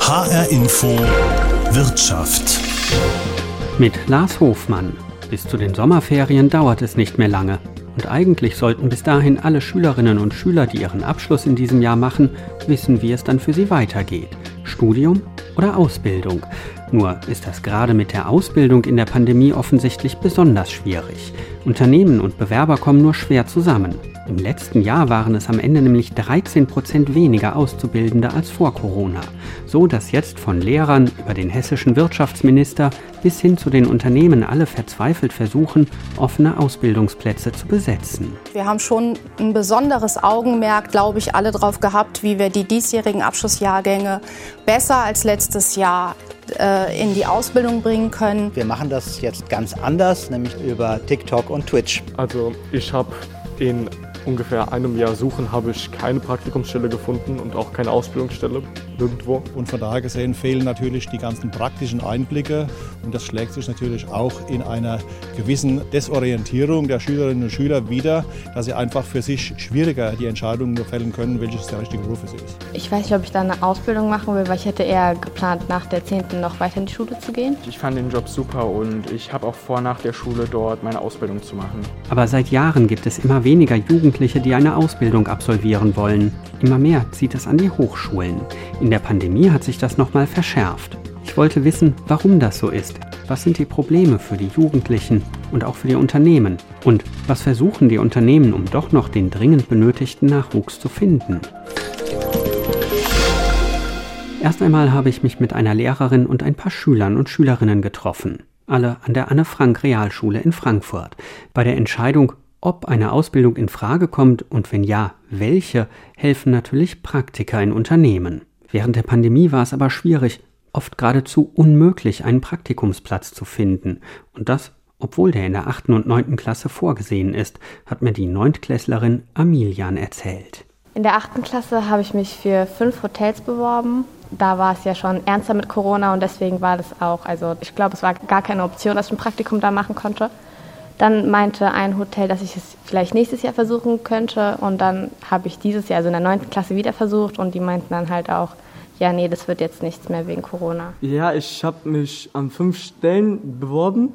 HR Info Wirtschaft. Mit Lars Hofmann. Bis zu den Sommerferien dauert es nicht mehr lange. Und eigentlich sollten bis dahin alle Schülerinnen und Schüler, die ihren Abschluss in diesem Jahr machen, wissen, wie es dann für sie weitergeht. Studium oder Ausbildung. Nur ist das gerade mit der Ausbildung in der Pandemie offensichtlich besonders schwierig. Unternehmen und Bewerber kommen nur schwer zusammen. Im letzten Jahr waren es am Ende nämlich 13 Prozent weniger Auszubildende als vor Corona. So dass jetzt von Lehrern über den hessischen Wirtschaftsminister bis hin zu den Unternehmen alle verzweifelt versuchen, offene Ausbildungsplätze zu besetzen. Wir haben schon ein besonderes Augenmerk, glaube ich, alle darauf gehabt, wie wir die diesjährigen Abschlussjahrgänge besser als letztes Jahr äh, in die Ausbildung bringen können. Wir machen das jetzt ganz anders, nämlich über TikTok und Twitch. Also ich habe in ungefähr einem Jahr Suchen habe ich keine Praktikumsstelle gefunden und auch keine Ausbildungsstelle nirgendwo. Und von daher gesehen fehlen natürlich die ganzen praktischen Einblicke und das schlägt sich natürlich auch in einer gewissen Desorientierung der Schülerinnen und Schüler wieder, dass sie einfach für sich schwieriger die Entscheidungen fällen können, welches der richtige Beruf ist. Ich weiß nicht, ob ich da eine Ausbildung machen will, weil ich hätte eher geplant, nach der 10. noch weiter in die Schule zu gehen. Ich fand den Job super und ich habe auch vor, nach der Schule dort meine Ausbildung zu machen. Aber seit Jahren gibt es immer weniger Jugendliche, die eine Ausbildung absolvieren wollen. Immer mehr zieht es an die Hochschulen. In der Pandemie hat sich das nochmal verschärft. Ich wollte wissen, warum das so ist. Was sind die Probleme für die Jugendlichen und auch für die Unternehmen? Und was versuchen die Unternehmen, um doch noch den dringend benötigten Nachwuchs zu finden? Erst einmal habe ich mich mit einer Lehrerin und ein paar Schülern und Schülerinnen getroffen. Alle an der Anne Frank Realschule in Frankfurt. Bei der Entscheidung, ob eine Ausbildung in Frage kommt und wenn ja, welche, helfen natürlich Praktika in Unternehmen. Während der Pandemie war es aber schwierig, oft geradezu unmöglich, einen Praktikumsplatz zu finden. Und das, obwohl der in der achten und neunten Klasse vorgesehen ist, hat mir die Neuntklässlerin Amilian erzählt. In der achten Klasse habe ich mich für fünf Hotels beworben. Da war es ja schon ernster mit Corona und deswegen war das auch, also ich glaube, es war gar keine Option, dass ich ein Praktikum da machen konnte. Dann meinte ein Hotel, dass ich es vielleicht nächstes Jahr versuchen könnte. Und dann habe ich dieses Jahr, also in der 9. Klasse, wieder versucht. Und die meinten dann halt auch, ja, nee, das wird jetzt nichts mehr wegen Corona. Ja, ich habe mich an fünf Stellen beworben.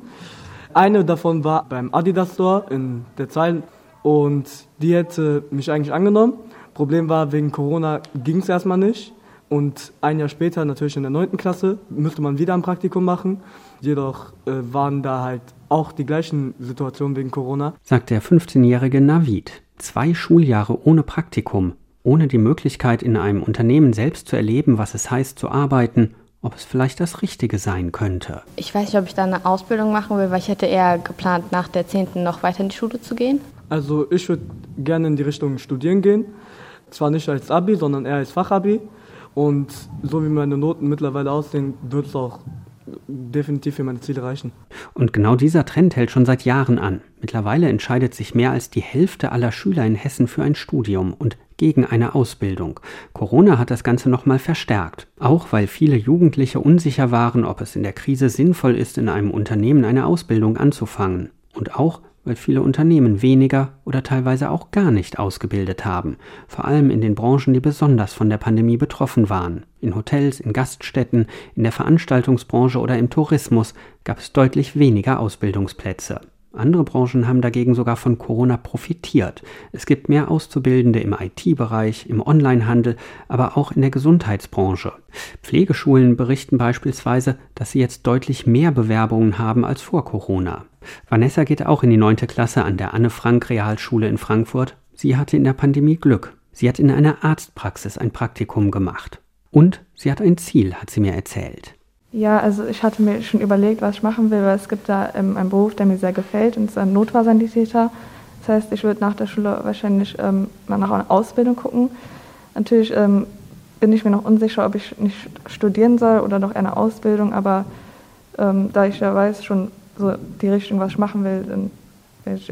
Eine davon war beim Adidas Store in der Zeit. Und die hätte mich eigentlich angenommen. Problem war, wegen Corona ging es erstmal nicht. Und ein Jahr später, natürlich in der 9. Klasse, müsste man wieder ein Praktikum machen. Jedoch äh, waren da halt auch die gleichen Situationen wegen Corona. Sagt der 15-jährige Navid. Zwei Schuljahre ohne Praktikum, ohne die Möglichkeit, in einem Unternehmen selbst zu erleben, was es heißt zu arbeiten, ob es vielleicht das Richtige sein könnte. Ich weiß nicht, ob ich da eine Ausbildung machen will, weil ich hätte eher geplant, nach der 10. noch weiter in die Schule zu gehen. Also ich würde gerne in die Richtung studieren gehen. Zwar nicht als Abi, sondern eher als Fachabi. Und so wie meine Noten mittlerweile aussehen, wird es auch definitiv für meine Ziele reichen. Und genau dieser Trend hält schon seit Jahren an. Mittlerweile entscheidet sich mehr als die Hälfte aller Schüler in Hessen für ein Studium und gegen eine Ausbildung. Corona hat das Ganze nochmal verstärkt. Auch weil viele Jugendliche unsicher waren, ob es in der Krise sinnvoll ist, in einem Unternehmen eine Ausbildung anzufangen. Und auch weil viele Unternehmen weniger oder teilweise auch gar nicht ausgebildet haben, vor allem in den Branchen, die besonders von der Pandemie betroffen waren. In Hotels, in Gaststätten, in der Veranstaltungsbranche oder im Tourismus gab es deutlich weniger Ausbildungsplätze. Andere Branchen haben dagegen sogar von Corona profitiert. Es gibt mehr Auszubildende im IT-Bereich, im Onlinehandel, aber auch in der Gesundheitsbranche. Pflegeschulen berichten beispielsweise, dass sie jetzt deutlich mehr Bewerbungen haben als vor Corona. Vanessa geht auch in die neunte Klasse an der Anne Frank Realschule in Frankfurt. Sie hatte in der Pandemie Glück. Sie hat in einer Arztpraxis ein Praktikum gemacht. Und sie hat ein Ziel, hat sie mir erzählt. Ja, also ich hatte mir schon überlegt, was ich machen will, weil es gibt da ähm, einen Beruf, der mir sehr gefällt, und zwar Notfallsanitäter. Das heißt, ich würde nach der Schule wahrscheinlich ähm, mal nach einer Ausbildung gucken. Natürlich ähm, bin ich mir noch unsicher, ob ich nicht studieren soll oder noch eine Ausbildung, aber ähm, da ich ja weiß schon so die Richtung, was ich machen will, dann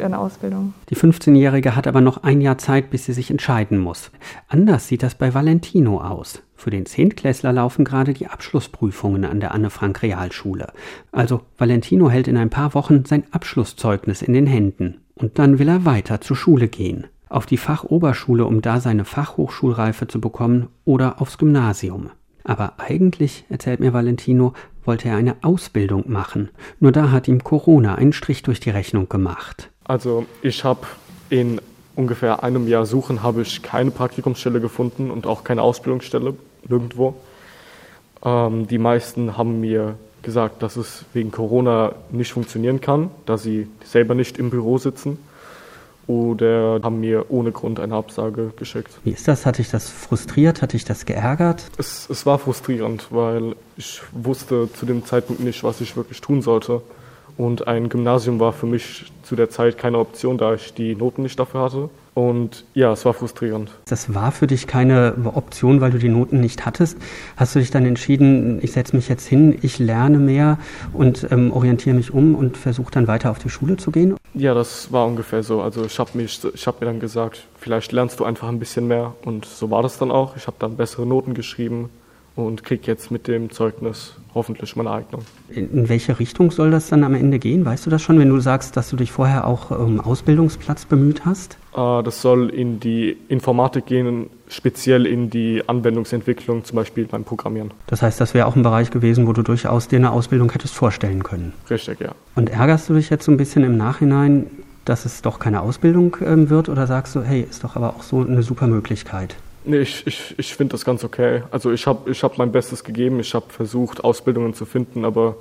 eine Ausbildung. Die 15-Jährige hat aber noch ein Jahr Zeit, bis sie sich entscheiden muss. Anders sieht das bei Valentino aus. Für den Zehntklässler laufen gerade die Abschlussprüfungen an der Anne-Frank-Realschule. Also Valentino hält in ein paar Wochen sein Abschlusszeugnis in den Händen. Und dann will er weiter zur Schule gehen. Auf die Fachoberschule, um da seine Fachhochschulreife zu bekommen, oder aufs Gymnasium. Aber eigentlich, erzählt mir Valentino, wollte er eine Ausbildung machen. Nur da hat ihm Corona einen Strich durch die Rechnung gemacht. Also ich habe in ungefähr einem Jahr Suchen habe ich keine Praktikumsstelle gefunden und auch keine Ausbildungsstelle nirgendwo. Ähm, die meisten haben mir gesagt, dass es wegen Corona nicht funktionieren kann, da sie selber nicht im Büro sitzen oder haben mir ohne Grund eine Absage geschickt. Wie ist das? Hat dich das frustriert? Hat dich das geärgert? Es, es war frustrierend, weil ich wusste zu dem Zeitpunkt nicht, was ich wirklich tun sollte. Und ein Gymnasium war für mich zu der Zeit keine Option, da ich die Noten nicht dafür hatte. Und ja, es war frustrierend. Das war für dich keine Option, weil du die Noten nicht hattest. Hast du dich dann entschieden, ich setze mich jetzt hin, ich lerne mehr und ähm, orientiere mich um und versuche dann weiter auf die Schule zu gehen? Ja, das war ungefähr so. Also ich habe hab mir dann gesagt, vielleicht lernst du einfach ein bisschen mehr. Und so war das dann auch. Ich habe dann bessere Noten geschrieben und kriege jetzt mit dem Zeugnis hoffentlich meine Eignung. In welche Richtung soll das dann am Ende gehen? Weißt du das schon, wenn du sagst, dass du dich vorher auch um Ausbildungsplatz bemüht hast? Äh, das soll in die Informatik gehen, speziell in die Anwendungsentwicklung, zum Beispiel beim Programmieren. Das heißt, das wäre auch ein Bereich gewesen, wo du durchaus dir eine Ausbildung hättest vorstellen können. Richtig, ja. Und ärgerst du dich jetzt so ein bisschen im Nachhinein, dass es doch keine Ausbildung ähm, wird oder sagst du, hey, ist doch aber auch so eine super Möglichkeit? Nee, ich, ich, ich finde das ganz okay. Also ich habe ich hab mein Bestes gegeben, ich habe versucht, Ausbildungen zu finden, aber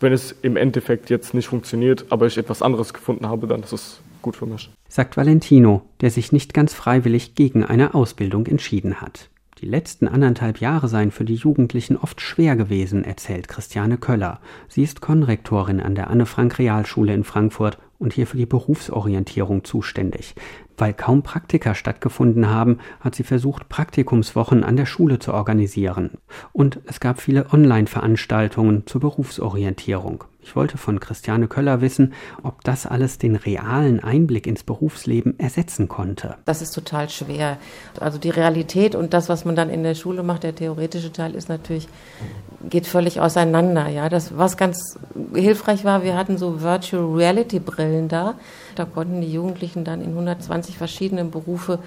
wenn es im Endeffekt jetzt nicht funktioniert, aber ich etwas anderes gefunden habe, dann ist es gut für mich. Sagt Valentino, der sich nicht ganz freiwillig gegen eine Ausbildung entschieden hat. Die letzten anderthalb Jahre seien für die Jugendlichen oft schwer gewesen, erzählt Christiane Köller. Sie ist Konrektorin an der Anne-Frank-Realschule in Frankfurt und hier für die Berufsorientierung zuständig. Weil kaum Praktika stattgefunden haben, hat sie versucht, Praktikumswochen an der Schule zu organisieren. Und es gab viele Online-Veranstaltungen zur Berufsorientierung. Ich wollte von Christiane Köller wissen, ob das alles den realen Einblick ins Berufsleben ersetzen konnte. Das ist total schwer. Also die Realität und das, was man dann in der Schule macht, der theoretische Teil ist natürlich, geht völlig auseinander. Ja, das, was ganz hilfreich war, wir hatten so Virtual Reality Brillen da. Da konnten die Jugendlichen dann in 120 verschiedenen Berufe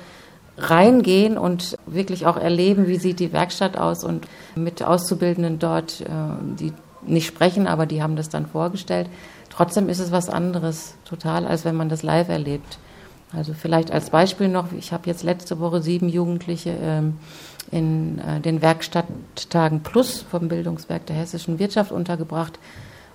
reingehen und wirklich auch erleben, wie sieht die Werkstatt aus und mit Auszubildenden dort äh, die nicht sprechen, aber die haben das dann vorgestellt. Trotzdem ist es was anderes, total, als wenn man das live erlebt. Also vielleicht als Beispiel noch, ich habe jetzt letzte Woche sieben Jugendliche ähm, in äh, den Werkstatttagen Plus vom Bildungswerk der hessischen Wirtschaft untergebracht.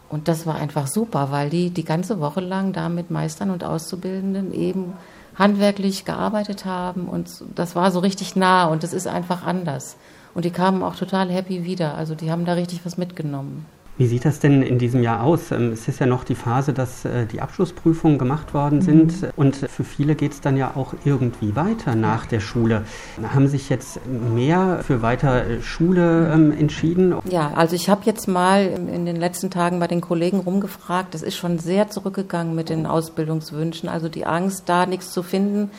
Und das war einfach super, weil die die ganze Woche lang da mit Meistern und Auszubildenden eben handwerklich gearbeitet haben. Und das war so richtig nah und das ist einfach anders. Und die kamen auch total happy wieder. Also die haben da richtig was mitgenommen. Wie sieht das denn in diesem Jahr aus? Ähm, es ist ja noch die Phase, dass äh, die Abschlussprüfungen gemacht worden sind mhm. und für viele geht es dann ja auch irgendwie weiter nach der Schule. Haben sich jetzt mehr für weiter äh, Schule ähm, entschieden? Ja, also ich habe jetzt mal in den letzten Tagen bei den Kollegen rumgefragt. Das ist schon sehr zurückgegangen mit den Ausbildungswünschen. Also die Angst, da nichts zu finden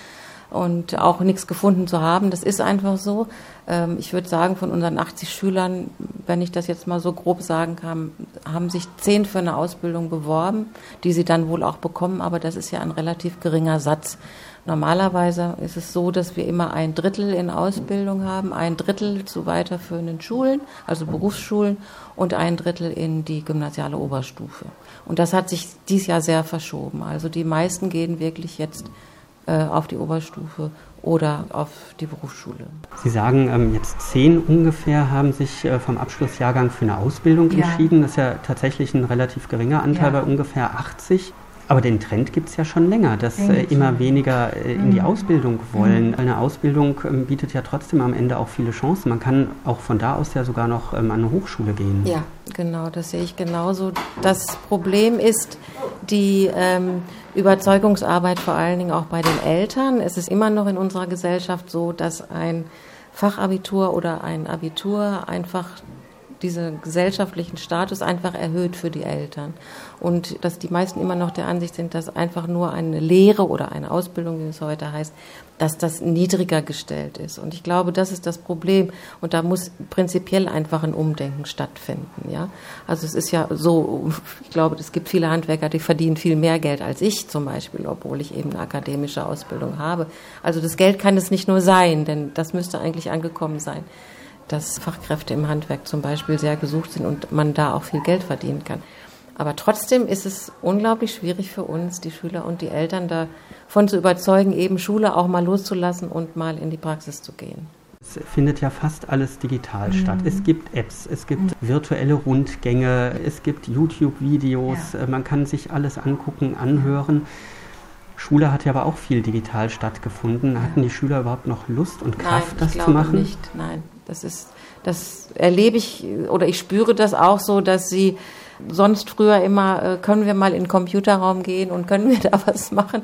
und auch nichts gefunden zu haben. Das ist einfach so. Ähm, ich würde sagen, von unseren 80 Schülern, wenn ich das jetzt mal so grob sagen kann, haben sich zehn für eine Ausbildung beworben, die sie dann wohl auch bekommen, aber das ist ja ein relativ geringer Satz. Normalerweise ist es so, dass wir immer ein Drittel in Ausbildung haben, ein Drittel zu weiterführenden Schulen, also Berufsschulen, und ein Drittel in die gymnasiale Oberstufe. Und das hat sich dieses Jahr sehr verschoben. Also die meisten gehen wirklich jetzt auf die Oberstufe oder auf die Berufsschule. Sie sagen, ähm, jetzt zehn ungefähr haben sich äh, vom Abschlussjahrgang für eine Ausbildung ja. entschieden. Das ist ja tatsächlich ein relativ geringer Anteil ja. bei ungefähr 80. Aber den Trend gibt es ja schon länger, dass äh, immer weniger äh, in die mhm. Ausbildung wollen. Mhm. Eine Ausbildung ähm, bietet ja trotzdem am Ende auch viele Chancen. Man kann auch von da aus ja sogar noch ähm, an eine Hochschule gehen. Ja, genau, das sehe ich genauso. Das Problem ist die ähm, Überzeugungsarbeit vor allen Dingen auch bei den Eltern. Es ist immer noch in unserer Gesellschaft so, dass ein Fachabitur oder ein Abitur einfach diesen gesellschaftlichen Status einfach erhöht für die Eltern. Und dass die meisten immer noch der Ansicht sind, dass einfach nur eine Lehre oder eine Ausbildung, wie es heute heißt, dass das niedriger gestellt ist. Und ich glaube, das ist das Problem. Und da muss prinzipiell einfach ein Umdenken stattfinden. Ja? Also es ist ja so, ich glaube, es gibt viele Handwerker, die verdienen viel mehr Geld als ich zum Beispiel, obwohl ich eben eine akademische Ausbildung habe. Also das Geld kann es nicht nur sein, denn das müsste eigentlich angekommen sein dass Fachkräfte im Handwerk zum Beispiel sehr gesucht sind und man da auch viel Geld verdienen kann. Aber trotzdem ist es unglaublich schwierig für uns, die Schüler und die Eltern davon zu überzeugen, eben Schule auch mal loszulassen und mal in die Praxis zu gehen. Es findet ja fast alles digital mhm. statt. Es gibt Apps, es gibt mhm. virtuelle Rundgänge, es gibt YouTube-Videos, ja. Man kann sich alles angucken, anhören. Schule hat ja aber auch viel digital stattgefunden. Hatten die Schüler überhaupt noch Lust und Kraft, Nein, das zu machen? Nicht. Nein, das ist, das erlebe ich oder ich spüre das auch so, dass sie sonst früher immer, äh, können wir mal in den Computerraum gehen und können wir da was machen.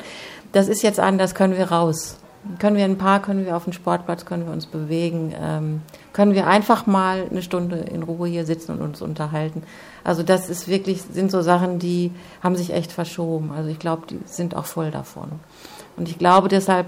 Das ist jetzt anders, können wir raus. Können wir in ein Park, können wir auf den Sportplatz, können wir uns bewegen, ähm, können wir einfach mal eine Stunde in Ruhe hier sitzen und uns unterhalten. Also das ist wirklich, sind so Sachen, die haben sich echt verschoben. Also ich glaube, die sind auch voll davon. Und ich glaube, deshalb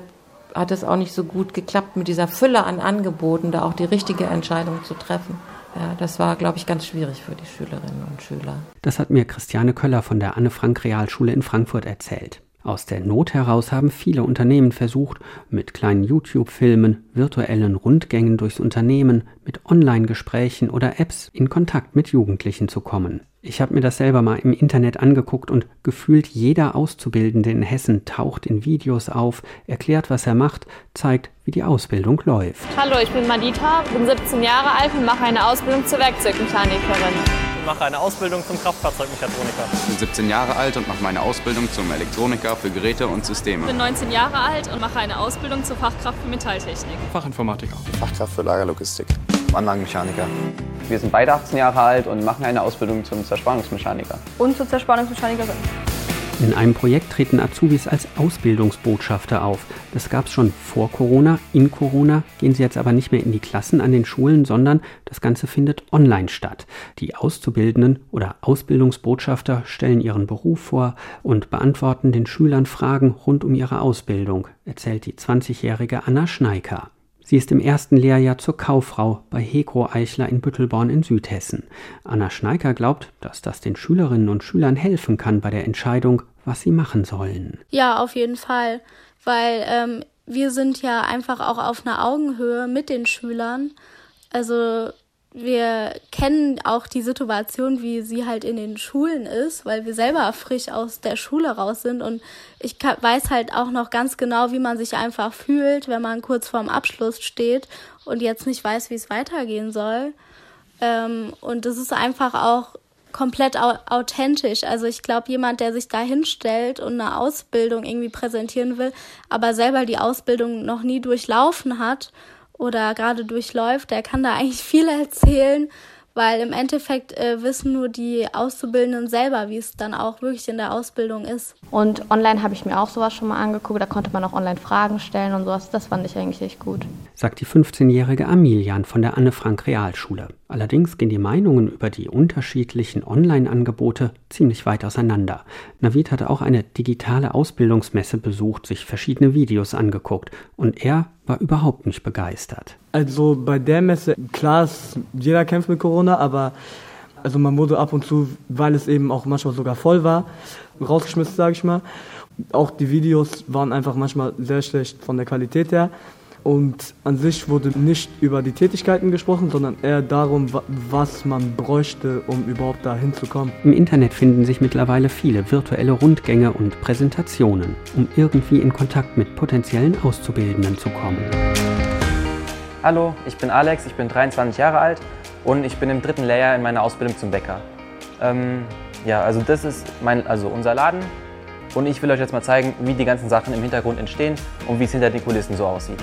hat es auch nicht so gut geklappt, mit dieser Fülle an Angeboten da auch die richtige Entscheidung zu treffen. Ja, das war, glaube ich, ganz schwierig für die Schülerinnen und Schüler. Das hat mir Christiane Köller von der Anne-Frank-Realschule in Frankfurt erzählt. Aus der Not heraus haben viele Unternehmen versucht, mit kleinen YouTube-Filmen, virtuellen Rundgängen durchs Unternehmen, mit Online-Gesprächen oder Apps in Kontakt mit Jugendlichen zu kommen. Ich habe mir das selber mal im Internet angeguckt und gefühlt jeder Auszubildende in Hessen taucht in Videos auf, erklärt, was er macht, zeigt, wie die Ausbildung läuft. Hallo, ich bin Madita, bin 17 Jahre alt und mache eine Ausbildung zur Werkzeugmechanikerin. Ich mache eine Ausbildung zum Kraftfahrzeugmechatroniker. Ich bin 17 Jahre alt und mache meine Ausbildung zum Elektroniker für Geräte und Systeme. Ich bin 19 Jahre alt und mache eine Ausbildung zur Fachkraft für Metalltechnik. Fachinformatiker. Fachkraft für Lagerlogistik. Anlagenmechaniker. Wir sind beide 18 Jahre alt und machen eine Ausbildung zum Zerspannungsmechaniker. Und zur Zerspannungsmechanikerin. In einem Projekt treten Azubis als Ausbildungsbotschafter auf. Das gab es schon vor Corona. In Corona gehen sie jetzt aber nicht mehr in die Klassen an den Schulen, sondern das Ganze findet online statt. Die Auszubildenden oder Ausbildungsbotschafter stellen ihren Beruf vor und beantworten den Schülern Fragen rund um ihre Ausbildung, erzählt die 20-jährige Anna Schneiker. Sie ist im ersten Lehrjahr zur Kauffrau bei Hekro Eichler in Büttelborn in Südhessen. Anna Schneiker glaubt, dass das den Schülerinnen und Schülern helfen kann bei der Entscheidung, was sie machen sollen. Ja, auf jeden Fall, weil ähm, wir sind ja einfach auch auf einer Augenhöhe mit den Schülern. Also wir kennen auch die Situation, wie sie halt in den Schulen ist, weil wir selber frisch aus der Schule raus sind und ich weiß halt auch noch ganz genau, wie man sich einfach fühlt, wenn man kurz vorm Abschluss steht und jetzt nicht weiß, wie es weitergehen soll. Ähm, und das ist einfach auch komplett authentisch. Also ich glaube, jemand, der sich da hinstellt und eine Ausbildung irgendwie präsentieren will, aber selber die Ausbildung noch nie durchlaufen hat oder gerade durchläuft, der kann da eigentlich viel erzählen, weil im Endeffekt äh, wissen nur die Auszubildenden selber, wie es dann auch wirklich in der Ausbildung ist. Und online habe ich mir auch sowas schon mal angeguckt, da konnte man auch online Fragen stellen und sowas, das fand ich eigentlich echt gut. Sagt die 15-jährige Amilian von der Anne-Frank-Realschule. Allerdings gehen die Meinungen über die unterschiedlichen Online-Angebote ziemlich weit auseinander. Navid hatte auch eine digitale Ausbildungsmesse besucht, sich verschiedene Videos angeguckt und er war überhaupt nicht begeistert. Also bei der Messe, klar, jeder kämpft mit Corona, aber also man wurde ab und zu, weil es eben auch manchmal sogar voll war, rausgeschmissen, sage ich mal. Auch die Videos waren einfach manchmal sehr schlecht von der Qualität her. Und an sich wurde nicht über die Tätigkeiten gesprochen, sondern eher darum, was man bräuchte, um überhaupt dahin zu kommen. Im Internet finden sich mittlerweile viele virtuelle Rundgänge und Präsentationen, um irgendwie in Kontakt mit potenziellen Auszubildenden zu kommen. Hallo, ich bin Alex, ich bin 23 Jahre alt und ich bin im dritten Lehrjahr in meiner Ausbildung zum Bäcker. Ähm, ja, also das ist mein, also unser Laden und ich will euch jetzt mal zeigen, wie die ganzen Sachen im Hintergrund entstehen und wie es hinter den Kulissen so aussieht.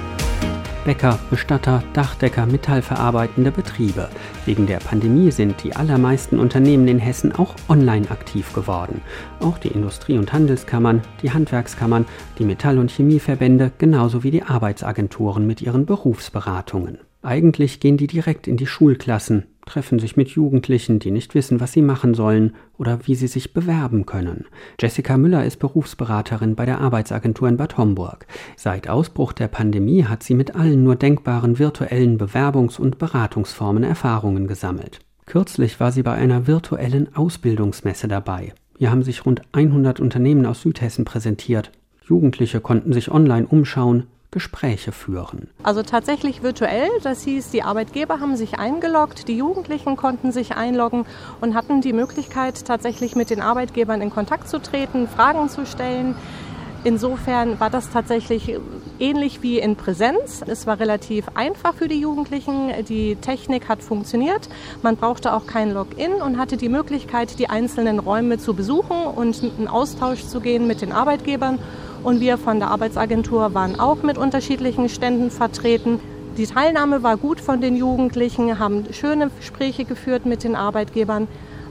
Bäcker, Bestatter, Dachdecker, metallverarbeitende Betriebe. Wegen der Pandemie sind die allermeisten Unternehmen in Hessen auch online aktiv geworden. Auch die Industrie- und Handelskammern, die Handwerkskammern, die Metall- und Chemieverbände, genauso wie die Arbeitsagenturen mit ihren Berufsberatungen. Eigentlich gehen die direkt in die Schulklassen, treffen sich mit Jugendlichen, die nicht wissen, was sie machen sollen oder wie sie sich bewerben können. Jessica Müller ist Berufsberaterin bei der Arbeitsagentur in Bad Homburg. Seit Ausbruch der Pandemie hat sie mit allen nur denkbaren virtuellen Bewerbungs- und Beratungsformen Erfahrungen gesammelt. Kürzlich war sie bei einer virtuellen Ausbildungsmesse dabei. Hier haben sich rund 100 Unternehmen aus Südhessen präsentiert. Jugendliche konnten sich online umschauen, Gespräche führen. Also tatsächlich virtuell, das hieß, die Arbeitgeber haben sich eingeloggt, die Jugendlichen konnten sich einloggen und hatten die Möglichkeit, tatsächlich mit den Arbeitgebern in Kontakt zu treten, Fragen zu stellen. Insofern war das tatsächlich ähnlich wie in Präsenz. Es war relativ einfach für die Jugendlichen. Die Technik hat funktioniert. Man brauchte auch kein Login und hatte die Möglichkeit, die einzelnen Räume zu besuchen und in Austausch zu gehen mit den Arbeitgebern. Und wir von der Arbeitsagentur waren auch mit unterschiedlichen Ständen vertreten. Die Teilnahme war gut von den Jugendlichen, haben schöne Gespräche geführt mit den Arbeitgebern.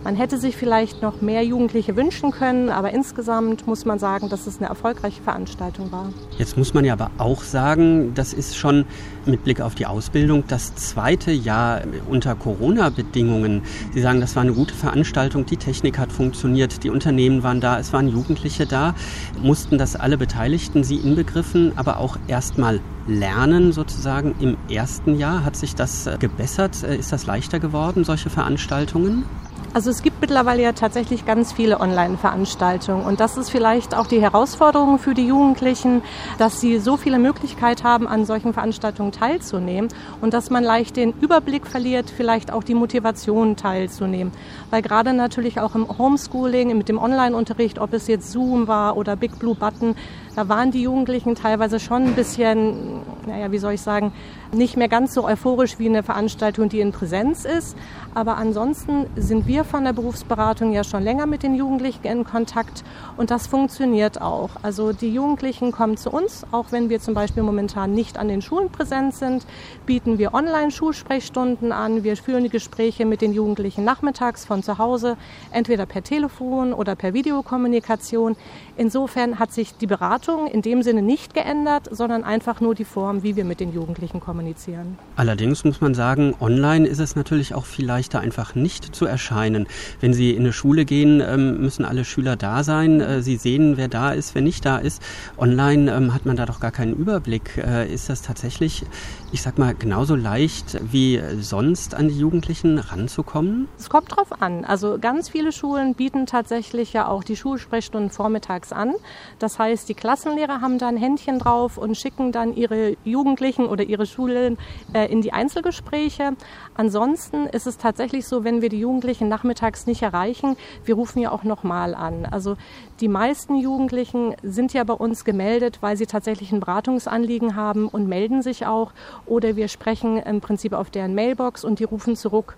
Man hätte sich vielleicht noch mehr Jugendliche wünschen können, aber insgesamt muss man sagen, dass es eine erfolgreiche Veranstaltung war. Jetzt muss man ja aber auch sagen, das ist schon mit Blick auf die Ausbildung das zweite Jahr unter Corona-Bedingungen. Sie sagen, das war eine gute Veranstaltung, die Technik hat funktioniert, die Unternehmen waren da, es waren Jugendliche da. Mussten das alle Beteiligten, Sie inbegriffen, aber auch erstmal lernen sozusagen im ersten Jahr? Hat sich das gebessert? Ist das leichter geworden, solche Veranstaltungen? Also es gibt mittlerweile ja tatsächlich ganz viele Online-Veranstaltungen und das ist vielleicht auch die Herausforderung für die Jugendlichen, dass sie so viele Möglichkeiten haben, an solchen Veranstaltungen teilzunehmen und dass man leicht den Überblick verliert, vielleicht auch die Motivation teilzunehmen. Weil gerade natürlich auch im Homeschooling, mit dem Online-Unterricht, ob es jetzt Zoom war oder Big Blue Button, da waren die Jugendlichen teilweise schon ein bisschen, naja, wie soll ich sagen, nicht mehr ganz so euphorisch wie eine Veranstaltung, die in Präsenz ist. Aber ansonsten sind wir von der Berufsberatung ja schon länger mit den Jugendlichen in Kontakt und das funktioniert auch. Also die Jugendlichen kommen zu uns, auch wenn wir zum Beispiel momentan nicht an den Schulen präsent sind, bieten wir Online-Schulsprechstunden an. Wir führen die Gespräche mit den Jugendlichen nachmittags von zu Hause, entweder per Telefon oder per Videokommunikation. Insofern hat sich die Beratung in dem Sinne nicht geändert, sondern einfach nur die Form, wie wir mit den Jugendlichen kommunizieren. Allerdings muss man sagen, online ist es natürlich auch viel leichter, einfach nicht zu erscheinen. Wenn Sie in eine Schule gehen, ähm, müssen alle Schüler da sein. Äh, Sie sehen, wer da ist, wer nicht da ist. Online ähm, hat man da doch gar keinen Überblick. Äh, ist das tatsächlich, ich sag mal, genauso leicht wie sonst an die Jugendlichen ranzukommen? Es kommt drauf an. Also ganz viele Schulen bieten tatsächlich ja auch die Schulsprechstunden vormittags an. Das heißt, die Klassenlehrer haben da ein Händchen drauf und schicken dann ihre Jugendlichen oder ihre Schulen äh, in die Einzelgespräche. Ansonsten ist es tatsächlich so, wenn wir die Jugendlichen nachmittags nicht erreichen, wir rufen ja auch nochmal an. Also die meisten Jugendlichen sind ja bei uns gemeldet, weil sie tatsächlich ein Beratungsanliegen haben und melden sich auch. Oder wir sprechen im Prinzip auf deren Mailbox und die rufen zurück.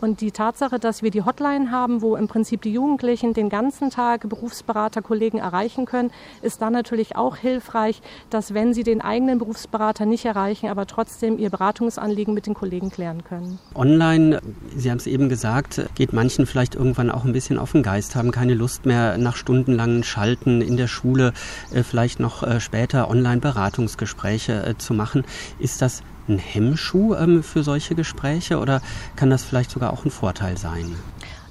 Und die Tatsache, dass wir die Hotline haben, wo im Prinzip die Jugendlichen den ganzen Tag Berufsberaterkollegen erreichen können, ist dann natürlich auch hilfreich, dass wenn sie den eigenen Berufsberater nicht erreichen, aber trotzdem ihr Beratungsanliegen mit den Kollegen klären können. Online, Sie haben es eben gesagt, geht manchen vielleicht irgendwann auch ein bisschen auf den Geist, haben keine Lust mehr nach stundenlangen Schalten in der Schule, äh, vielleicht noch äh, später Online-Beratungsgespräche äh, zu machen. Ist das ein Hemmschuh ähm, für solche Gespräche oder kann das vielleicht sogar auch ein Vorteil sein?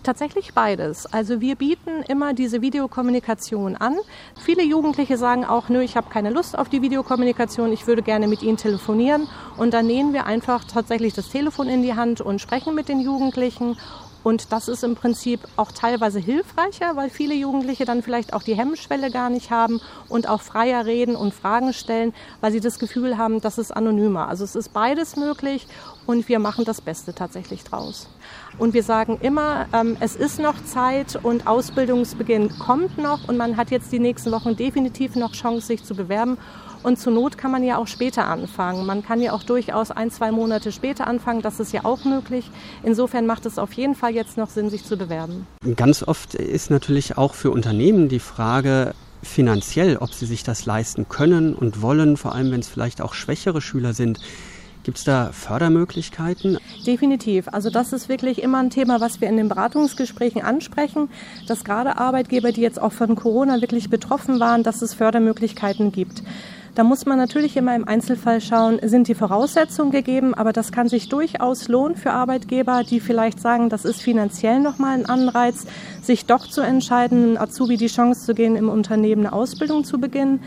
Tatsächlich beides. Also wir bieten immer diese Videokommunikation an. Viele Jugendliche sagen auch, nö, ich habe keine Lust auf die Videokommunikation, ich würde gerne mit ihnen telefonieren. Und dann nehmen wir einfach tatsächlich das Telefon in die Hand und sprechen mit den Jugendlichen und das ist im Prinzip auch teilweise hilfreicher, weil viele Jugendliche dann vielleicht auch die Hemmschwelle gar nicht haben und auch freier reden und Fragen stellen, weil sie das Gefühl haben, das ist anonymer. Also es ist beides möglich und wir machen das Beste tatsächlich draus. Und wir sagen immer, ähm, es ist noch Zeit und Ausbildungsbeginn kommt noch und man hat jetzt die nächsten Wochen definitiv noch Chance, sich zu bewerben. Und zur Not kann man ja auch später anfangen. Man kann ja auch durchaus ein, zwei Monate später anfangen. Das ist ja auch möglich. Insofern macht es auf jeden Fall jetzt noch Sinn, sich zu bewerben. Ganz oft ist natürlich auch für Unternehmen die Frage, finanziell, ob sie sich das leisten können und wollen, vor allem wenn es vielleicht auch schwächere Schüler sind. Gibt es da Fördermöglichkeiten? Definitiv. Also das ist wirklich immer ein Thema, was wir in den Beratungsgesprächen ansprechen, dass gerade Arbeitgeber, die jetzt auch von Corona wirklich betroffen waren, dass es Fördermöglichkeiten gibt. Da muss man natürlich immer im Einzelfall schauen, sind die Voraussetzungen gegeben, aber das kann sich durchaus lohnen für Arbeitgeber, die vielleicht sagen, das ist finanziell nochmal ein Anreiz, sich doch zu entscheiden, Azubi die Chance zu gehen, im Unternehmen eine Ausbildung zu beginnen.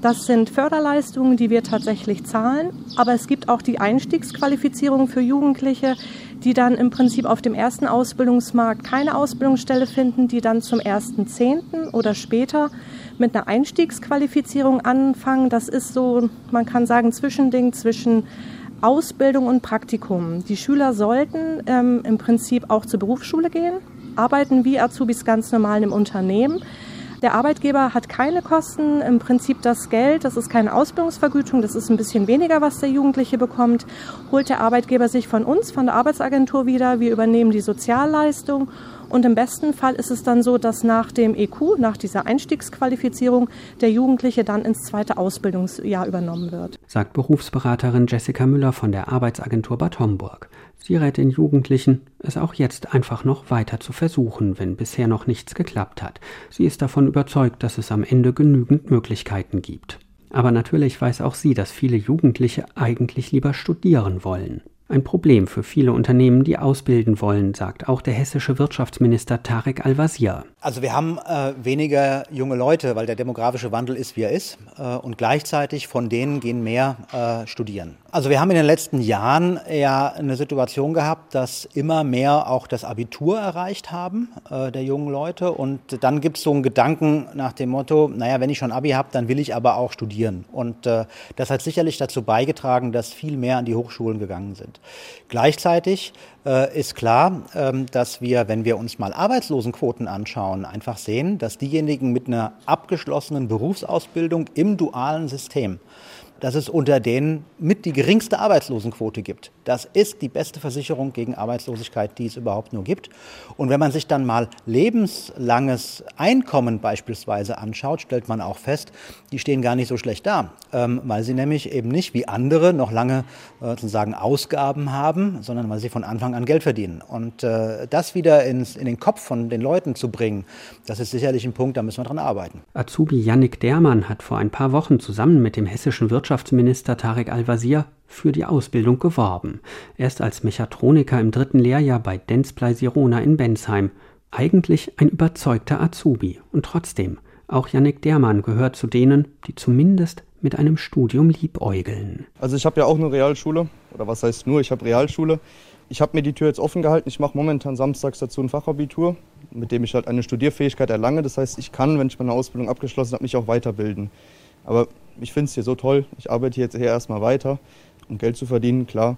Das sind Förderleistungen, die wir tatsächlich zahlen, aber es gibt auch die Einstiegsqualifizierung für Jugendliche, die dann im Prinzip auf dem ersten Ausbildungsmarkt keine Ausbildungsstelle finden, die dann zum 1.10. oder später mit einer Einstiegsqualifizierung anfangen. Das ist so, man kann sagen, Zwischending zwischen Ausbildung und Praktikum. Die Schüler sollten ähm, im Prinzip auch zur Berufsschule gehen, arbeiten wie Azubis ganz normal im Unternehmen. Der Arbeitgeber hat keine Kosten, im Prinzip das Geld, das ist keine Ausbildungsvergütung, das ist ein bisschen weniger, was der Jugendliche bekommt, holt der Arbeitgeber sich von uns, von der Arbeitsagentur wieder. Wir übernehmen die Sozialleistung und im besten Fall ist es dann so, dass nach dem EQ, nach dieser Einstiegsqualifizierung, der Jugendliche dann ins zweite Ausbildungsjahr übernommen wird. Sagt Berufsberaterin Jessica Müller von der Arbeitsagentur Bad Homburg. Sie rät den Jugendlichen, es auch jetzt einfach noch weiter zu versuchen, wenn bisher noch nichts geklappt hat. Sie ist davon überzeugt, dass es am Ende genügend Möglichkeiten gibt. Aber natürlich weiß auch sie, dass viele Jugendliche eigentlich lieber studieren wollen. Ein Problem für viele Unternehmen, die ausbilden wollen, sagt auch der hessische Wirtschaftsminister Tarek Al-Wazir. Also wir haben äh, weniger junge Leute, weil der demografische Wandel ist, wie er ist. Äh, und gleichzeitig von denen gehen mehr äh, studieren. Also wir haben in den letzten Jahren ja eine Situation gehabt, dass immer mehr auch das Abitur erreicht haben äh, der jungen Leute. Und dann gibt es so einen Gedanken nach dem Motto, naja, wenn ich schon Abi habe, dann will ich aber auch studieren. Und äh, das hat sicherlich dazu beigetragen, dass viel mehr an die Hochschulen gegangen sind. Gleichzeitig äh, ist klar, ähm, dass wir, wenn wir uns mal Arbeitslosenquoten anschauen, einfach sehen, dass diejenigen mit einer abgeschlossenen Berufsausbildung im dualen System dass es unter denen mit die geringste Arbeitslosenquote gibt. Das ist die beste Versicherung gegen Arbeitslosigkeit, die es überhaupt nur gibt. Und wenn man sich dann mal lebenslanges Einkommen beispielsweise anschaut, stellt man auch fest, die stehen gar nicht so schlecht da, ähm, weil sie nämlich eben nicht wie andere noch lange äh, sozusagen Ausgaben haben, sondern weil sie von Anfang an Geld verdienen. Und äh, das wieder ins, in den Kopf von den Leuten zu bringen, das ist sicherlich ein Punkt, da müssen wir dran arbeiten. Azubi Yannick Dermann hat vor ein paar Wochen zusammen mit dem hessischen Wirtschaftsminister Tarek Al-Wazir für die Ausbildung geworben. Er ist als Mechatroniker im dritten Lehrjahr bei Denzplei Sirona in Bensheim. Eigentlich ein überzeugter Azubi. Und trotzdem, auch Yannick Dermann gehört zu denen, die zumindest mit einem Studium liebäugeln. Also ich habe ja auch eine Realschule, oder was heißt nur, ich habe Realschule. Ich habe mir die Tür jetzt offen gehalten. Ich mache momentan samstags dazu ein Fachabitur, mit dem ich halt eine Studierfähigkeit erlange. Das heißt, ich kann, wenn ich meine Ausbildung abgeschlossen habe, mich auch weiterbilden. Aber ich finde es hier so toll. Ich arbeite jetzt hier erstmal weiter um Geld zu verdienen, klar.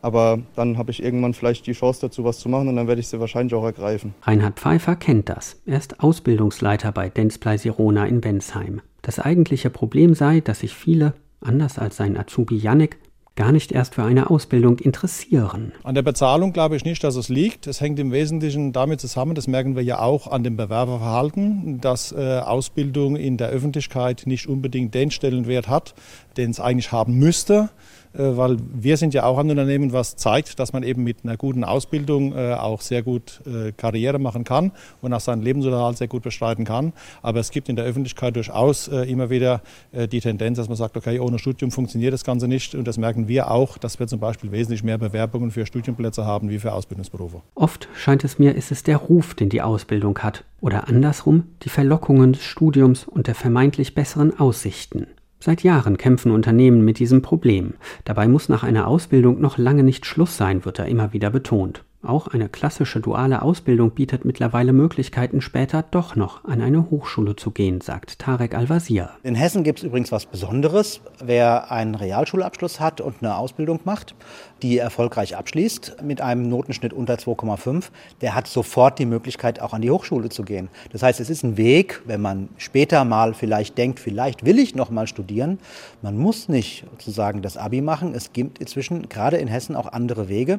Aber dann habe ich irgendwann vielleicht die Chance dazu, was zu machen und dann werde ich sie wahrscheinlich auch ergreifen. Reinhard Pfeiffer kennt das. Er ist Ausbildungsleiter bei Denzplei Sirona in Bensheim. Das eigentliche Problem sei, dass sich viele, anders als sein Azubi Yannick, gar nicht erst für eine Ausbildung interessieren. An der Bezahlung glaube ich nicht, dass es liegt. Es hängt im Wesentlichen damit zusammen, das merken wir ja auch an dem Bewerberverhalten, dass äh, Ausbildung in der Öffentlichkeit nicht unbedingt den Stellenwert hat, den es eigentlich haben müsste. Äh, weil wir sind ja auch ein Unternehmen, was zeigt, dass man eben mit einer guten Ausbildung äh, auch sehr gut äh, Karriere machen kann und auch seinen Lebensunterhalt sehr gut bestreiten kann. Aber es gibt in der Öffentlichkeit durchaus immer wieder die Tendenz, dass man sagt, okay, ohne Studium funktioniert das Ganze nicht. Und das merken wir auch, dass wir zum Beispiel wesentlich mehr Bewerbungen für Studienplätze haben wie für Ausbildungsberufe. Oft scheint es mir, ist es der Ruf, den die Ausbildung hat. Oder andersrum die Verlockungen des Studiums und der vermeintlich besseren Aussichten. Seit Jahren kämpfen Unternehmen mit diesem Problem. Dabei muss nach einer Ausbildung noch lange nicht Schluss sein, wird da immer wieder betont. Auch eine klassische duale Ausbildung bietet mittlerweile Möglichkeiten, später doch noch an eine Hochschule zu gehen, sagt Tarek Al-Wazir. In Hessen gibt es übrigens was Besonderes. Wer einen Realschulabschluss hat und eine Ausbildung macht, die erfolgreich abschließt mit einem Notenschnitt unter 2,5, der hat sofort die Möglichkeit, auch an die Hochschule zu gehen. Das heißt, es ist ein Weg, wenn man später mal vielleicht denkt, vielleicht will ich noch mal studieren. Man muss nicht sozusagen das Abi machen. Es gibt inzwischen gerade in Hessen auch andere Wege.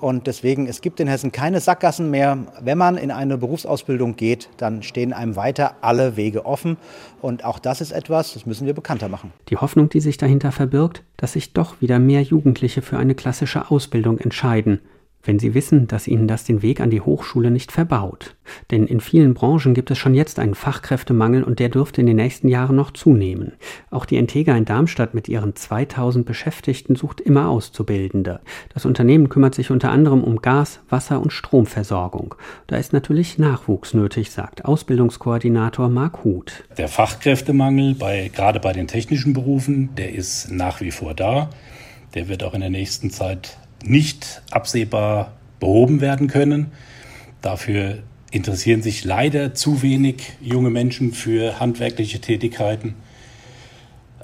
Und deswegen, es gibt in Hessen keine Sackgassen mehr. Wenn man in eine Berufsausbildung geht, dann stehen einem weiter alle Wege offen. Und auch das ist etwas, das müssen wir bekannter machen. Die Hoffnung, die sich dahinter verbirgt, dass sich doch wieder mehr Jugendliche für eine klassische Ausbildung entscheiden, wenn sie wissen, dass ihnen das den Weg an die Hochschule nicht verbaut. Denn in vielen Branchen gibt es schon jetzt einen Fachkräftemangel und der dürfte in den nächsten Jahren noch zunehmen. Auch die Entega in Darmstadt mit ihren 2000 Beschäftigten sucht immer Auszubildende. Das Unternehmen kümmert sich unter anderem um Gas, Wasser und Stromversorgung. Da ist natürlich Nachwuchs nötig, sagt Ausbildungskoordinator Marc Huth. Der Fachkräftemangel bei, gerade bei den technischen Berufen, der ist nach wie vor da. Der wird auch in der nächsten Zeit nicht absehbar behoben werden können. Dafür interessieren sich leider zu wenig junge Menschen für handwerkliche Tätigkeiten.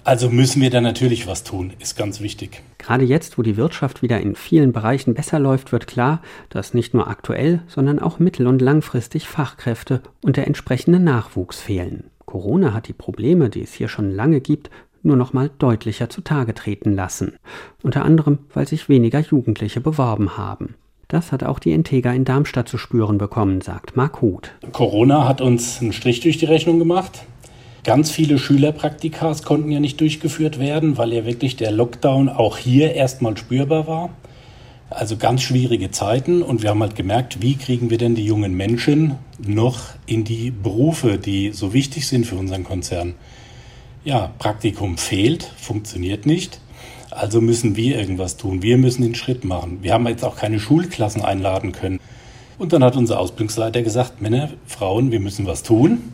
Also müssen wir da natürlich was tun, ist ganz wichtig. Gerade jetzt, wo die Wirtschaft wieder in vielen Bereichen besser läuft, wird klar, dass nicht nur aktuell, sondern auch mittel- und langfristig Fachkräfte und der entsprechende Nachwuchs fehlen. Corona hat die Probleme, die es hier schon lange gibt, nur noch mal deutlicher zutage treten lassen. Unter anderem, weil sich weniger Jugendliche beworben haben. Das hat auch die Integra in Darmstadt zu spüren bekommen, sagt Marc Huth. Corona hat uns einen Strich durch die Rechnung gemacht. Ganz viele Schülerpraktikas konnten ja nicht durchgeführt werden, weil ja wirklich der Lockdown auch hier erstmal spürbar war. Also ganz schwierige Zeiten und wir haben halt gemerkt, wie kriegen wir denn die jungen Menschen noch in die Berufe, die so wichtig sind für unseren Konzern. Ja, Praktikum fehlt, funktioniert nicht. Also müssen wir irgendwas tun. Wir müssen den Schritt machen. Wir haben jetzt auch keine Schulklassen einladen können. Und dann hat unser Ausbildungsleiter gesagt, Männer, Frauen, wir müssen was tun.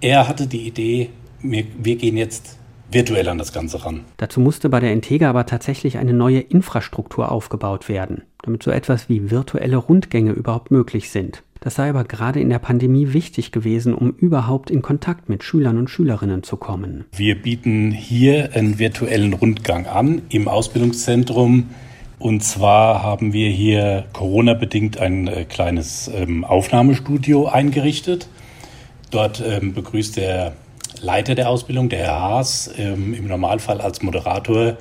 Er hatte die Idee, wir, wir gehen jetzt virtuell an das Ganze ran. Dazu musste bei der Integra aber tatsächlich eine neue Infrastruktur aufgebaut werden, damit so etwas wie virtuelle Rundgänge überhaupt möglich sind. Das sei aber gerade in der Pandemie wichtig gewesen, um überhaupt in Kontakt mit Schülern und Schülerinnen zu kommen. Wir bieten hier einen virtuellen Rundgang an im Ausbildungszentrum. Und zwar haben wir hier Corona-bedingt ein äh, kleines ähm, Aufnahmestudio eingerichtet. Dort ähm, begrüßt der Leiter der Ausbildung, der Herr Haas, ähm, im Normalfall als Moderator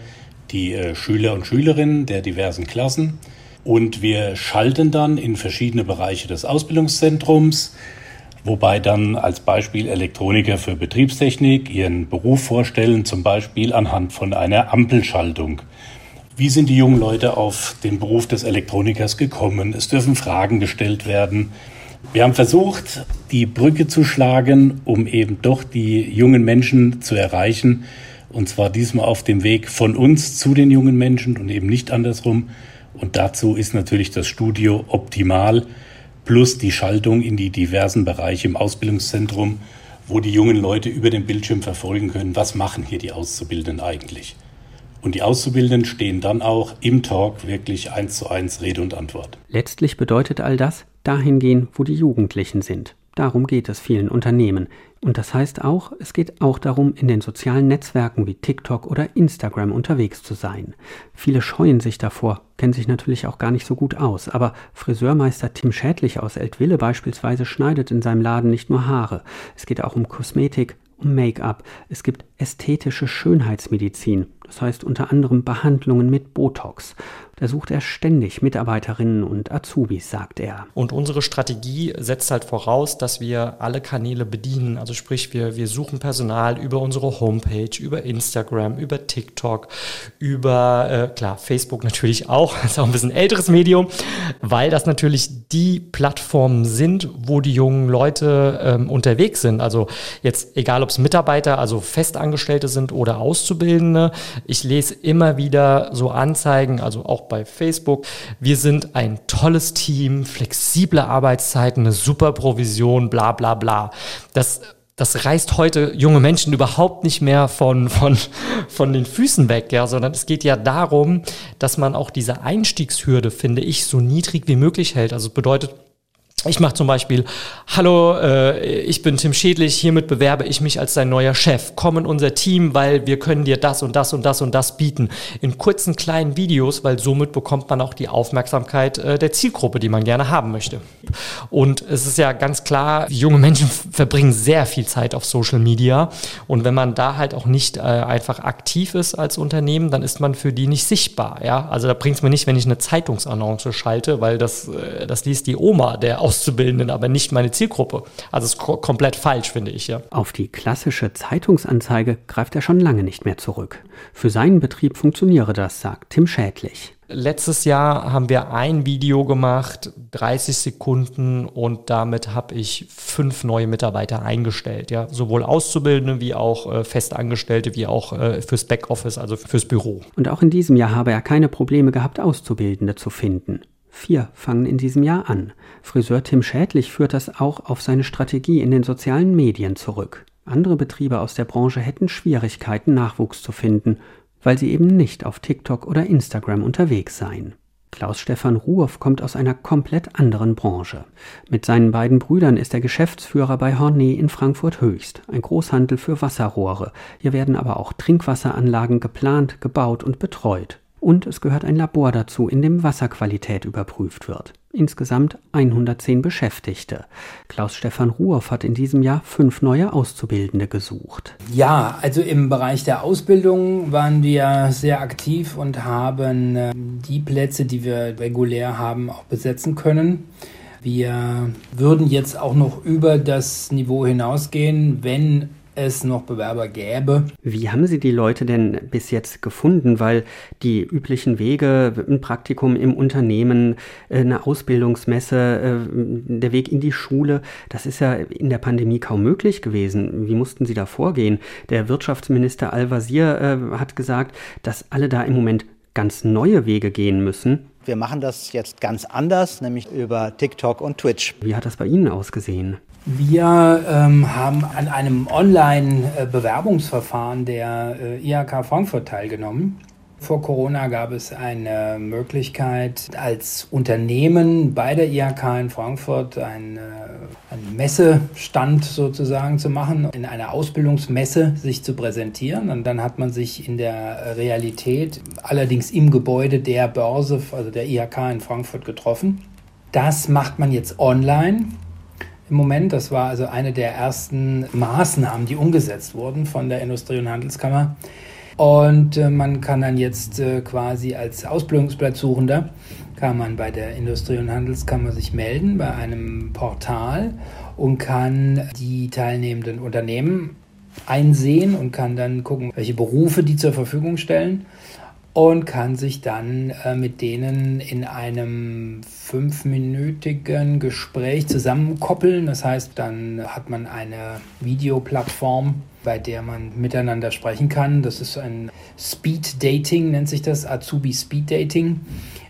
die äh, Schüler und Schülerinnen der diversen Klassen. Und wir schalten dann in verschiedene Bereiche des Ausbildungszentrums, wobei dann als Beispiel Elektroniker für Betriebstechnik ihren Beruf vorstellen, zum Beispiel anhand von einer Ampelschaltung. Wie sind die jungen Leute auf den Beruf des Elektronikers gekommen? Es dürfen Fragen gestellt werden. Wir haben versucht, die Brücke zu schlagen, um eben doch die jungen Menschen zu erreichen. Und zwar diesmal auf dem Weg von uns zu den jungen Menschen und eben nicht andersrum. Und dazu ist natürlich das Studio optimal, plus die Schaltung in die diversen Bereiche im Ausbildungszentrum, wo die jungen Leute über den Bildschirm verfolgen können, was machen hier die Auszubildenden eigentlich. Und die Auszubildenden stehen dann auch im Talk wirklich eins zu eins Rede und Antwort. Letztlich bedeutet all das, dahin gehen, wo die Jugendlichen sind. Darum geht es vielen Unternehmen. Und das heißt auch, es geht auch darum, in den sozialen Netzwerken wie TikTok oder Instagram unterwegs zu sein. Viele scheuen sich davor, kennen sich natürlich auch gar nicht so gut aus, aber Friseurmeister Tim Schädlich aus Eltville beispielsweise schneidet in seinem Laden nicht nur Haare. Es geht auch um Kosmetik, um Make-up. Es gibt ästhetische Schönheitsmedizin, das heißt unter anderem Behandlungen mit Botox. Da sucht er ständig Mitarbeiterinnen und Azubis, sagt er. Und unsere Strategie setzt halt voraus, dass wir alle Kanäle bedienen. Also sprich, wir, wir suchen Personal über unsere Homepage, über Instagram, über TikTok, über, äh, klar, Facebook natürlich auch, das ist auch ein bisschen älteres Medium, weil das natürlich die Plattformen sind, wo die jungen Leute ähm, unterwegs sind. Also jetzt, egal ob es Mitarbeiter, also Festangestellte sind oder Auszubildende, ich lese immer wieder so Anzeigen, also auch bei Facebook. Wir sind ein tolles Team, flexible Arbeitszeiten, eine super Provision, bla bla bla. Das das reißt heute junge Menschen überhaupt nicht mehr von, von, von den Füßen weg, ja, sondern es geht ja darum, dass man auch diese Einstiegshürde, finde ich, so niedrig wie möglich hält. Also bedeutet, ich mache zum Beispiel, hallo, äh, ich bin Tim Schädlich, hiermit bewerbe ich mich als dein neuer Chef. Komm in unser Team, weil wir können dir das und das und das und das bieten. In kurzen kleinen Videos, weil somit bekommt man auch die Aufmerksamkeit äh, der Zielgruppe, die man gerne haben möchte. Und es ist ja ganz klar, junge Menschen verbringen sehr viel Zeit auf Social Media. Und wenn man da halt auch nicht äh, einfach aktiv ist als Unternehmen, dann ist man für die nicht sichtbar. Ja? Also da bringt es mir nicht, wenn ich eine Zeitungsannonce schalte, weil das, äh, das liest die Oma der aus Auszubildenden, aber nicht meine Zielgruppe. Also es ist komplett falsch, finde ich. Ja. Auf die klassische Zeitungsanzeige greift er schon lange nicht mehr zurück. Für seinen Betrieb funktioniere das, sagt Tim Schädlich. Letztes Jahr haben wir ein Video gemacht, 30 Sekunden und damit habe ich fünf neue Mitarbeiter eingestellt. Ja, sowohl Auszubildende wie auch äh, Festangestellte wie auch äh, fürs Backoffice, also fürs Büro. Und auch in diesem Jahr habe er keine Probleme gehabt, Auszubildende zu finden. Vier fangen in diesem Jahr an. Friseur Tim Schädlich führt das auch auf seine Strategie in den sozialen Medien zurück. Andere Betriebe aus der Branche hätten Schwierigkeiten, Nachwuchs zu finden, weil sie eben nicht auf TikTok oder Instagram unterwegs seien. Klaus-Stefan Ruoff kommt aus einer komplett anderen Branche. Mit seinen beiden Brüdern ist er Geschäftsführer bei Hornet in Frankfurt Höchst, ein Großhandel für Wasserrohre. Hier werden aber auch Trinkwasseranlagen geplant, gebaut und betreut und es gehört ein Labor dazu, in dem Wasserqualität überprüft wird. Insgesamt 110 Beschäftigte. Klaus-Stefan Ruoff hat in diesem Jahr fünf neue Auszubildende gesucht. Ja, also im Bereich der Ausbildung waren wir sehr aktiv und haben äh, die Plätze, die wir regulär haben, auch besetzen können. Wir würden jetzt auch noch über das Niveau hinausgehen, wenn es noch Bewerber gäbe. Wie haben Sie die Leute denn bis jetzt gefunden? Weil die üblichen Wege, ein Praktikum im Unternehmen, äh, eine Ausbildungsmesse, äh, der Weg in die Schule, das ist ja in der Pandemie kaum möglich gewesen. Wie mussten Sie da vorgehen? Der Wirtschaftsminister Al-Wazir äh, hat gesagt, dass alle da im Moment ganz neue Wege gehen müssen. Wir machen das jetzt ganz anders, nämlich über TikTok und Twitch. Wie hat das bei Ihnen ausgesehen? Wir ähm, haben an einem Online-Bewerbungsverfahren der äh, IHK Frankfurt teilgenommen. Vor Corona gab es eine Möglichkeit, als Unternehmen bei der IHK in Frankfurt einen, äh, einen Messestand sozusagen zu machen, in einer Ausbildungsmesse sich zu präsentieren. Und dann hat man sich in der Realität, allerdings im Gebäude der Börse, also der IHK in Frankfurt getroffen. Das macht man jetzt online im Moment. Das war also eine der ersten Maßnahmen, die umgesetzt wurden von der Industrie- und Handelskammer. Und äh, man kann dann jetzt äh, quasi als Ausbildungsplatzsuchender kann man bei der Industrie- und Handelskammer sich melden bei einem Portal und kann die teilnehmenden Unternehmen einsehen und kann dann gucken, welche Berufe die zur Verfügung stellen und kann sich dann äh, mit denen in einem fünfminütigen Gespräch zusammenkoppeln. Das heißt, dann hat man eine Videoplattform, bei der man miteinander sprechen kann. Das ist ein Speed Dating, nennt sich das, Azubi Speed Dating.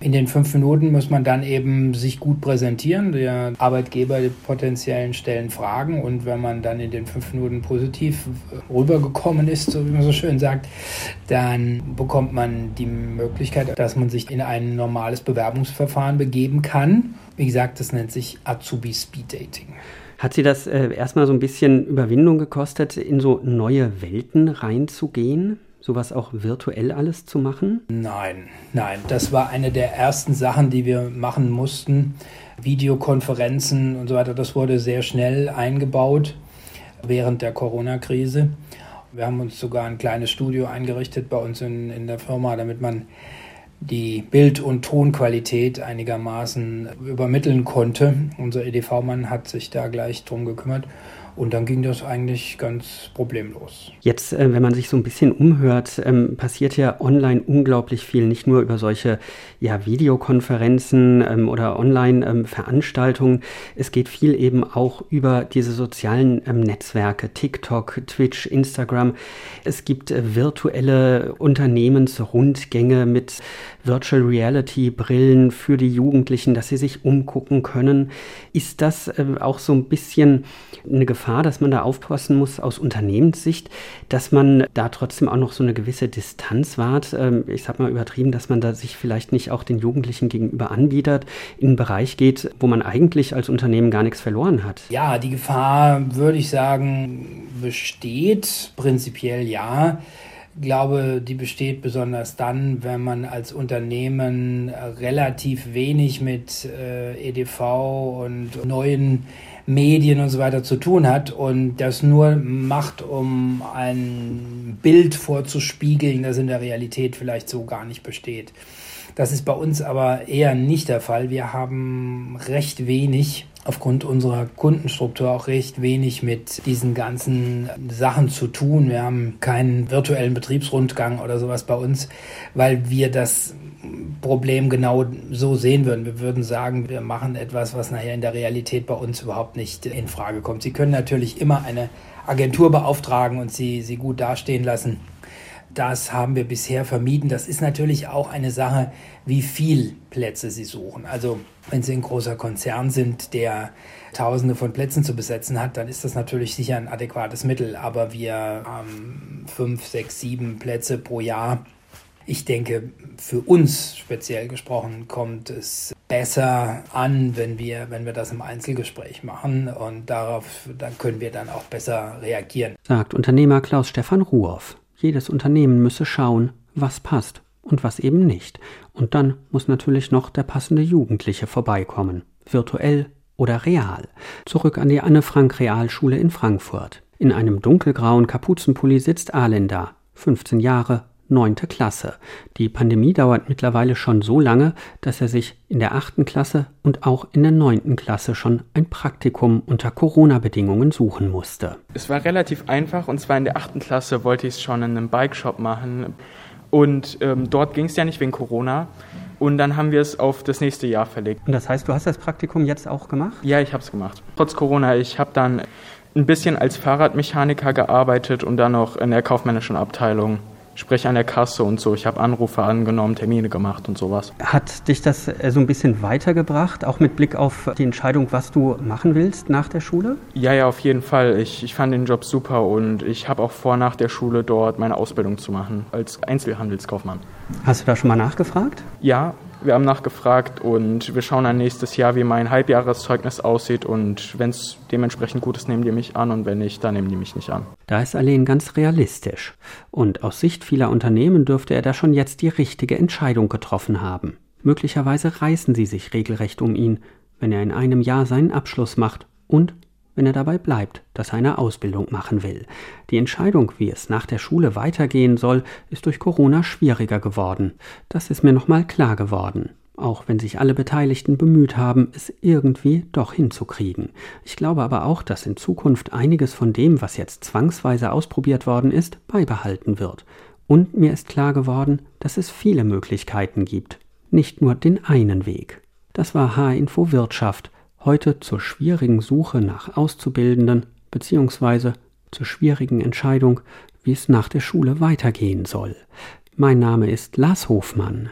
In den fünf Minuten muss man dann eben sich gut präsentieren. Der Arbeitgeber die potenziellen stellen Fragen und wenn man dann in den fünf Minuten positiv rübergekommen ist, so wie man so schön sagt, dann bekommt man die Möglichkeit, dass man sich in ein normales Bewerbungsverfahren begeben kann. Wie gesagt, das nennt sich Azubi Speed Dating. Hat Sie das äh, erstmal so ein bisschen Überwindung gekostet, in so neue Welten reinzugehen? sowas auch virtuell alles zu machen? Nein, nein. Das war eine der ersten Sachen, die wir machen mussten. Videokonferenzen und so weiter, das wurde sehr schnell eingebaut während der Corona-Krise. Wir haben uns sogar ein kleines Studio eingerichtet bei uns in, in der Firma, damit man die Bild- und Tonqualität einigermaßen übermitteln konnte. Unser EDV-Mann hat sich da gleich drum gekümmert. Und dann ging das eigentlich ganz problemlos. Jetzt, äh, wenn man sich so ein bisschen umhört, ähm, passiert ja online unglaublich viel, nicht nur über solche ja, Videokonferenzen ähm, oder Online-Veranstaltungen. Ähm, es geht viel eben auch über diese sozialen Netzwerke, TikTok, Twitch, Instagram. Es gibt äh, virtuelle Unternehmensrundgänge mit Virtual Reality Brillen für die Jugendlichen, dass sie sich umgucken können. Ist das äh, auch so ein bisschen eine Gefahr, dass man da aufpassen muss aus Unternehmenssicht, dass man da trotzdem auch noch so eine gewisse Distanz wahrt? Ähm, ich sag mal übertrieben, dass man da sich vielleicht nicht auch den Jugendlichen gegenüber anbietet, in einen Bereich geht, wo man eigentlich als Unternehmen gar nichts verloren hat. Ja, die Gefahr, würde ich sagen, besteht. Prinzipiell ja glaube, die besteht besonders dann, wenn man als Unternehmen relativ wenig mit äh, EDV und neuen Medien und so weiter zu tun hat und das nur macht, um ein Bild vorzuspiegeln, das in der Realität vielleicht so gar nicht besteht. Das ist bei uns aber eher nicht der Fall. Wir haben recht wenig aufgrund unserer Kundenstruktur auch recht wenig mit diesen ganzen Sachen zu tun. Wir haben keinen virtuellen Betriebsrundgang oder sowas bei uns, weil wir das Problem genau so sehen würden. Wir würden sagen, wir machen etwas, was nachher in der Realität bei uns überhaupt nicht in Frage kommt. Sie können natürlich immer eine Agentur beauftragen und sie, sie gut dastehen lassen. Das haben wir bisher vermieden. Das ist natürlich auch eine Sache, wie viel Plätze Sie suchen. Also wenn Sie ein großer Konzern sind, der Tausende von Plätzen zu besetzen hat, dann ist das natürlich sicher ein adäquates Mittel. Aber wir haben fünf, sechs, sieben Plätze pro Jahr Ich denke, für uns speziell gesprochen kommt es besser an, wenn wir, wenn wir das im Einzelgespräch machen und darauf, dann können wir dann auch besser reagieren. Sagt Unternehmer Klaus Stefan Ruhoff. Jedes Unternehmen müsse schauen, was passt und was eben nicht. Und dann muss natürlich noch der passende Jugendliche vorbeikommen. Virtuell oder real. Zurück an die Anne-Frank-Realschule in Frankfurt. In einem dunkelgrauen Kapuzenpulli sitzt Alenda, 15 Jahre, neunte Klasse. Die Pandemie dauert mittlerweile schon so lange, dass er sich in der achten Klasse und auch in der neunten Klasse schon ein Praktikum unter Corona-Bedingungen suchen musste. Es war relativ einfach und zwar in der achten Klasse wollte ich es schon in einem Bikeshop machen und ähm, dort ging es ja nicht wegen Corona. Und dann haben wir es auf das nächste Jahr verlegt. Und das heißt, du hast das Praktikum jetzt auch gemacht? Ja, ich habe es gemacht. Trotz Corona, ich habe dann ein bisschen als Fahrradmechaniker gearbeitet und dann noch in der kaufmännischen Abteilung sprich an der Kasse und so. Ich habe Anrufe angenommen, Termine gemacht und sowas. Hat dich das äh, so ein bisschen weitergebracht, auch mit Blick auf die Entscheidung, was du machen willst nach der Schule? Ja, ja, auf jeden Fall. Ich, ich fand den Job super und ich habe auch vor, nach der Schule dort meine Ausbildung zu machen als Einzelhandelskaufmann. Hast du da schon mal nachgefragt? Ja, wir haben nachgefragt und wir schauen dann nächstes Jahr, wie mein Halbjahreszeugnis aussieht und wenn es dementsprechend gut ist, nehmen die mich an und wenn nicht, dann nehmen die mich nicht an. Da ist Alain ganz realistisch. Und aus Sicht vieler Unternehmen dürfte er da schon jetzt die richtige Entscheidung getroffen haben. Möglicherweise reißen sie sich regelrecht um ihn, wenn er in einem Jahr seinen Abschluss macht und wenn er dabei bleibt, dass er eine Ausbildung machen will. Die Entscheidung, wie es nach der Schule weitergehen soll, ist durch Corona schwieriger geworden. Das ist mir nochmal klar geworden. Auch wenn sich alle Beteiligten bemüht haben, es irgendwie doch hinzukriegen. Ich glaube aber auch, dass in Zukunft einiges von dem, was jetzt zwangsweise ausprobiert worden ist, beibehalten wird. Und mir ist klar geworden, dass es viele Möglichkeiten gibt, nicht nur den einen Weg. Das war H-Info Wirtschaft heute zur schwierigen Suche nach Auszubildenden bzw. zur schwierigen Entscheidung, wie es nach der Schule weitergehen soll. Mein Name ist Lars Hofmann.